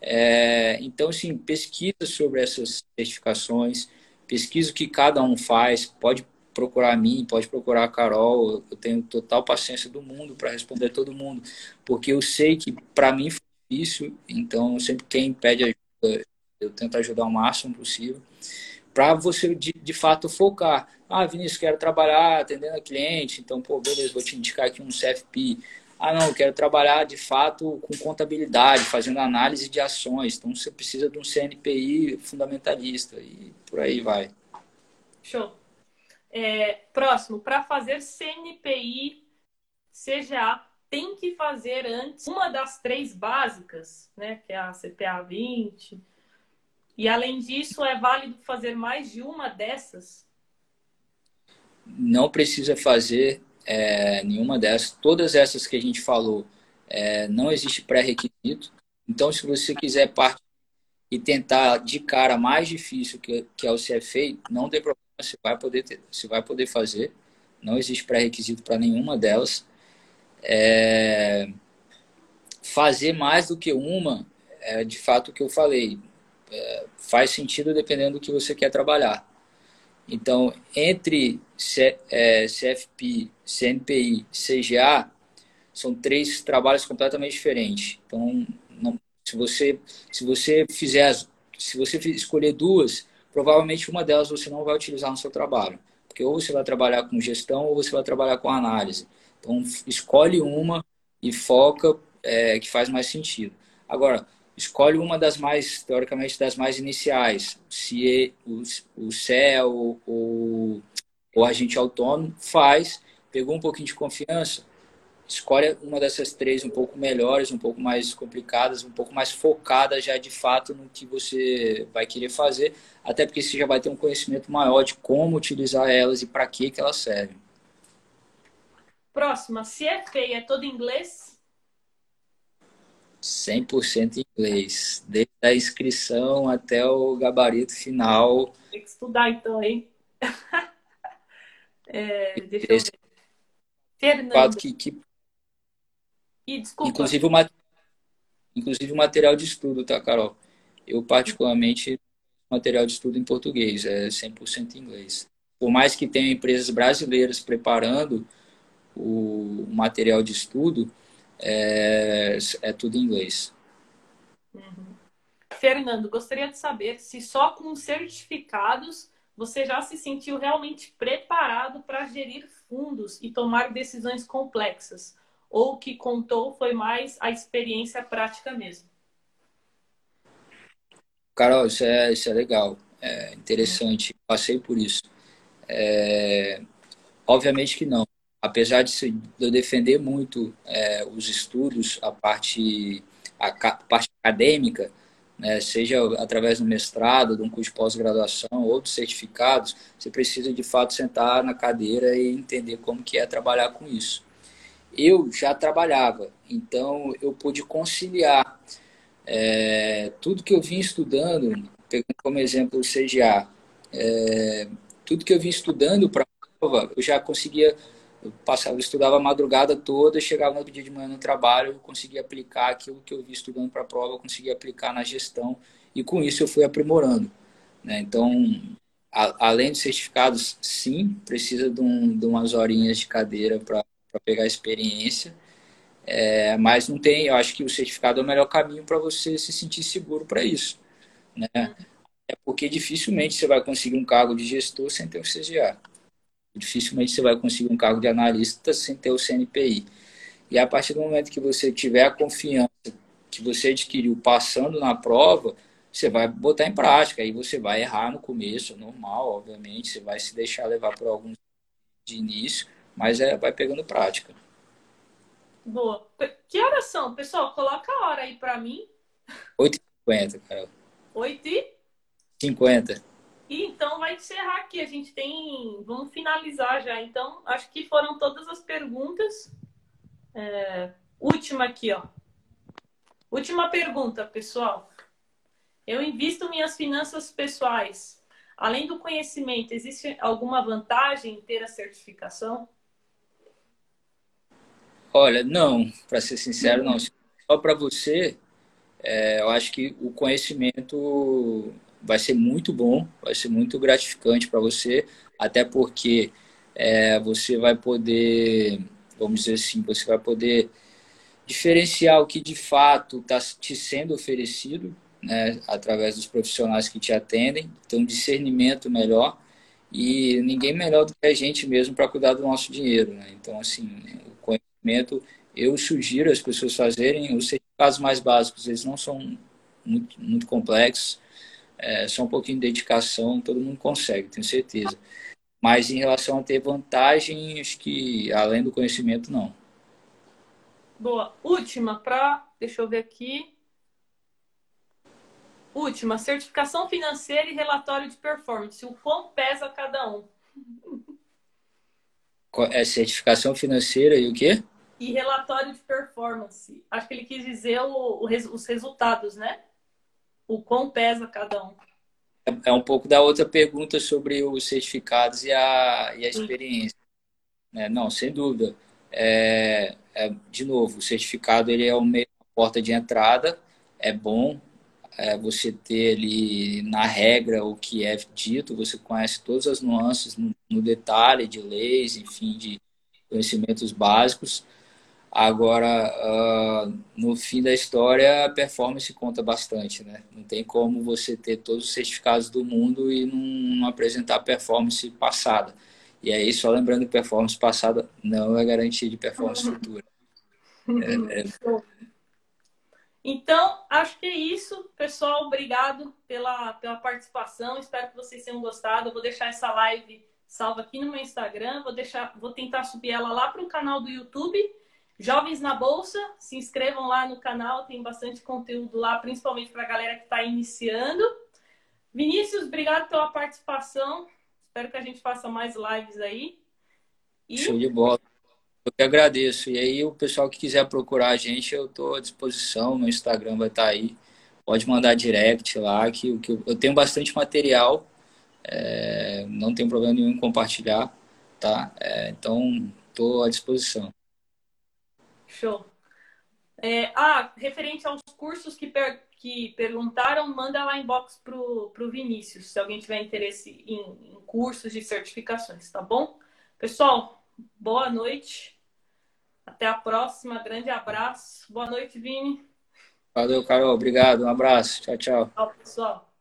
B: É, então, assim, pesquisa sobre essas certificações, pesquisa o que cada um faz, pode procurar a mim, pode procurar a Carol, eu tenho total paciência do mundo para responder todo mundo, porque eu sei que para mim foi difícil, então sempre quem pede ajuda, eu tento ajudar o máximo possível, para você de, de fato focar. Ah, Vinícius, quero trabalhar atendendo a cliente, então, pô, beleza, vou te indicar aqui um CFP. ah, não, quero trabalhar de fato com contabilidade, fazendo análise de ações. Então você precisa de um CNPI fundamentalista e por aí vai.
A: Show. É, próximo, para fazer CNPI, CGA, tem que fazer antes uma das três básicas, né? Que é a CPA 20. E além disso, é válido fazer mais de uma dessas?
B: Não precisa fazer é, nenhuma dessas. Todas essas que a gente falou, é, não existe pré-requisito. Então, se você quiser partir e tentar de cara mais difícil que, que é o CFA, não tem problema, você vai poder, ter, você vai poder fazer. Não existe pré-requisito para nenhuma delas. É, fazer mais do que uma, é de fato o que eu falei, é, faz sentido dependendo do que você quer trabalhar. Então, entre C, é, CFP, CNPI, CGA, são três trabalhos completamente diferentes. Então, não, se você se você fizer se você escolher duas, provavelmente uma delas você não vai utilizar no seu trabalho, porque ou você vai trabalhar com gestão ou você vai trabalhar com análise. Então, escolhe uma e foca é, que faz mais sentido. Agora, escolhe uma das mais, teoricamente, das mais iniciais. Se o, CEL ou o agente autônomo faz, pegou um pouquinho de confiança, escolhe uma dessas três um pouco melhores, um pouco mais complicadas, um pouco mais focadas já de fato no que você vai querer fazer, até porque você já vai ter um conhecimento maior de como utilizar elas e para que, que elas servem.
A: Próxima, se é feia, é todo inglês?
B: 100% inglês, desde a inscrição até o gabarito final.
A: Tem que estudar então, hein? é, deixa eu ver. Fernando.
B: Que, que...
A: E, desculpa.
B: Inclusive o, mat... Inclusive o material de estudo, tá, Carol? Eu, particularmente, material de estudo em português, é 100% inglês. Por mais que tenha empresas brasileiras preparando o material de estudo, é, é tudo em inglês.
A: Uhum. Fernando, gostaria de saber se só com certificados você já se sentiu realmente preparado para gerir fundos e tomar decisões complexas? Ou o que contou foi mais a experiência prática mesmo?
B: Carol, isso é, isso é legal, é interessante. Passei por isso. É, obviamente que não apesar de, eu defender muito é, os estudos, a parte, a, parte acadêmica, né, seja através do mestrado, de um curso de pós-graduação ou dos certificados, você precisa de fato sentar na cadeira e entender como que é trabalhar com isso. Eu já trabalhava, então eu pude conciliar é, tudo que eu vim estudando, pegando como exemplo o CGA, é, tudo que eu vim estudando para a prova, eu já conseguia eu, passava, eu estudava a madrugada toda, chegava no dia de manhã no trabalho, eu conseguia aplicar aquilo que eu vi estudando para a prova, eu conseguia aplicar na gestão, e com isso eu fui aprimorando. Né? Então, a, além de certificados, sim, precisa de, um, de umas horinhas de cadeira para pegar experiência, é, mas não tem, eu acho que o certificado é o melhor caminho para você se sentir seguro para isso. Né? É porque dificilmente você vai conseguir um cargo de gestor sem ter o CGA. Dificilmente você vai conseguir um cargo de analista sem ter o CNPI. E a partir do momento que você tiver a confiança que você adquiriu passando na prova, você vai botar em prática. Aí você vai errar no começo, normal, obviamente. Você vai se deixar levar por alguns de início, mas é, vai pegando prática.
A: Boa. Que horas são? Pessoal, coloca a hora aí para mim.
B: 8h50, Carol.
A: 8h50. E então vai encerrar aqui. A gente tem. Vamos finalizar já. Então, acho que foram todas as perguntas. É... Última aqui, ó. Última pergunta, pessoal. Eu invisto minhas finanças pessoais. Além do conhecimento, existe alguma vantagem em ter a certificação?
B: Olha, não, para ser sincero, não. Só para você, é, eu acho que o conhecimento vai ser muito bom, vai ser muito gratificante para você, até porque é, você vai poder, vamos dizer assim, você vai poder diferenciar o que de fato está te sendo oferecido, né, através dos profissionais que te atendem, ter um discernimento melhor e ninguém melhor do que a gente mesmo para cuidar do nosso dinheiro, né? Então, assim, o conhecimento eu sugiro as pessoas fazerem os certificados mais básicos, eles não são muito, muito complexos, é só um pouquinho de dedicação, todo mundo consegue, tenho certeza. Mas em relação a ter vantagens que além do conhecimento, não.
A: Boa. Última, para. Deixa eu ver aqui. Última, certificação financeira e relatório de performance. O quão pesa cada um?
B: É certificação financeira e o quê?
A: E relatório de performance. Acho que ele quis dizer o, o, os resultados, né? O quão pesa cada um.
B: É, é um pouco da outra pergunta sobre os certificados e a, e a experiência. É, não, sem dúvida. É, é, de novo, o certificado ele é uma porta de entrada, é bom, é, você ter ali na regra o que é dito, você conhece todas as nuances no, no detalhe de leis, enfim, de conhecimentos básicos. Agora, uh, no fim da história, a performance conta bastante, né? Não tem como você ter todos os certificados do mundo e não, não apresentar performance passada. E aí, só lembrando que performance passada não é garantia de performance uhum. futura. É, é...
A: Então, acho que é isso. Pessoal, obrigado pela, pela participação. Espero que vocês tenham gostado. Eu vou deixar essa live salva aqui no meu Instagram. Vou, deixar, vou tentar subir ela lá para o canal do YouTube. Jovens na Bolsa, se inscrevam lá no canal, tem bastante conteúdo lá, principalmente para a galera que está iniciando. Vinícius, obrigado pela participação. Espero que a gente faça mais lives aí.
B: E... Show de bola. Eu que agradeço. E aí, o pessoal que quiser procurar a gente, eu estou à disposição. Meu Instagram vai estar tá aí. Pode mandar direct lá, que, que eu tenho bastante material. É, não tem problema nenhum em compartilhar, tá? É, então, estou à disposição.
A: Show. É, ah, referente aos cursos que, per, que perguntaram, manda lá inbox pro, pro Vinícius, se alguém tiver interesse em, em cursos de certificações, tá bom? Pessoal, boa noite. Até a próxima. Grande abraço. Boa noite, Vini.
B: Valeu, Carol. Obrigado. Um abraço. Tchau, tchau.
A: Tchau, pessoal.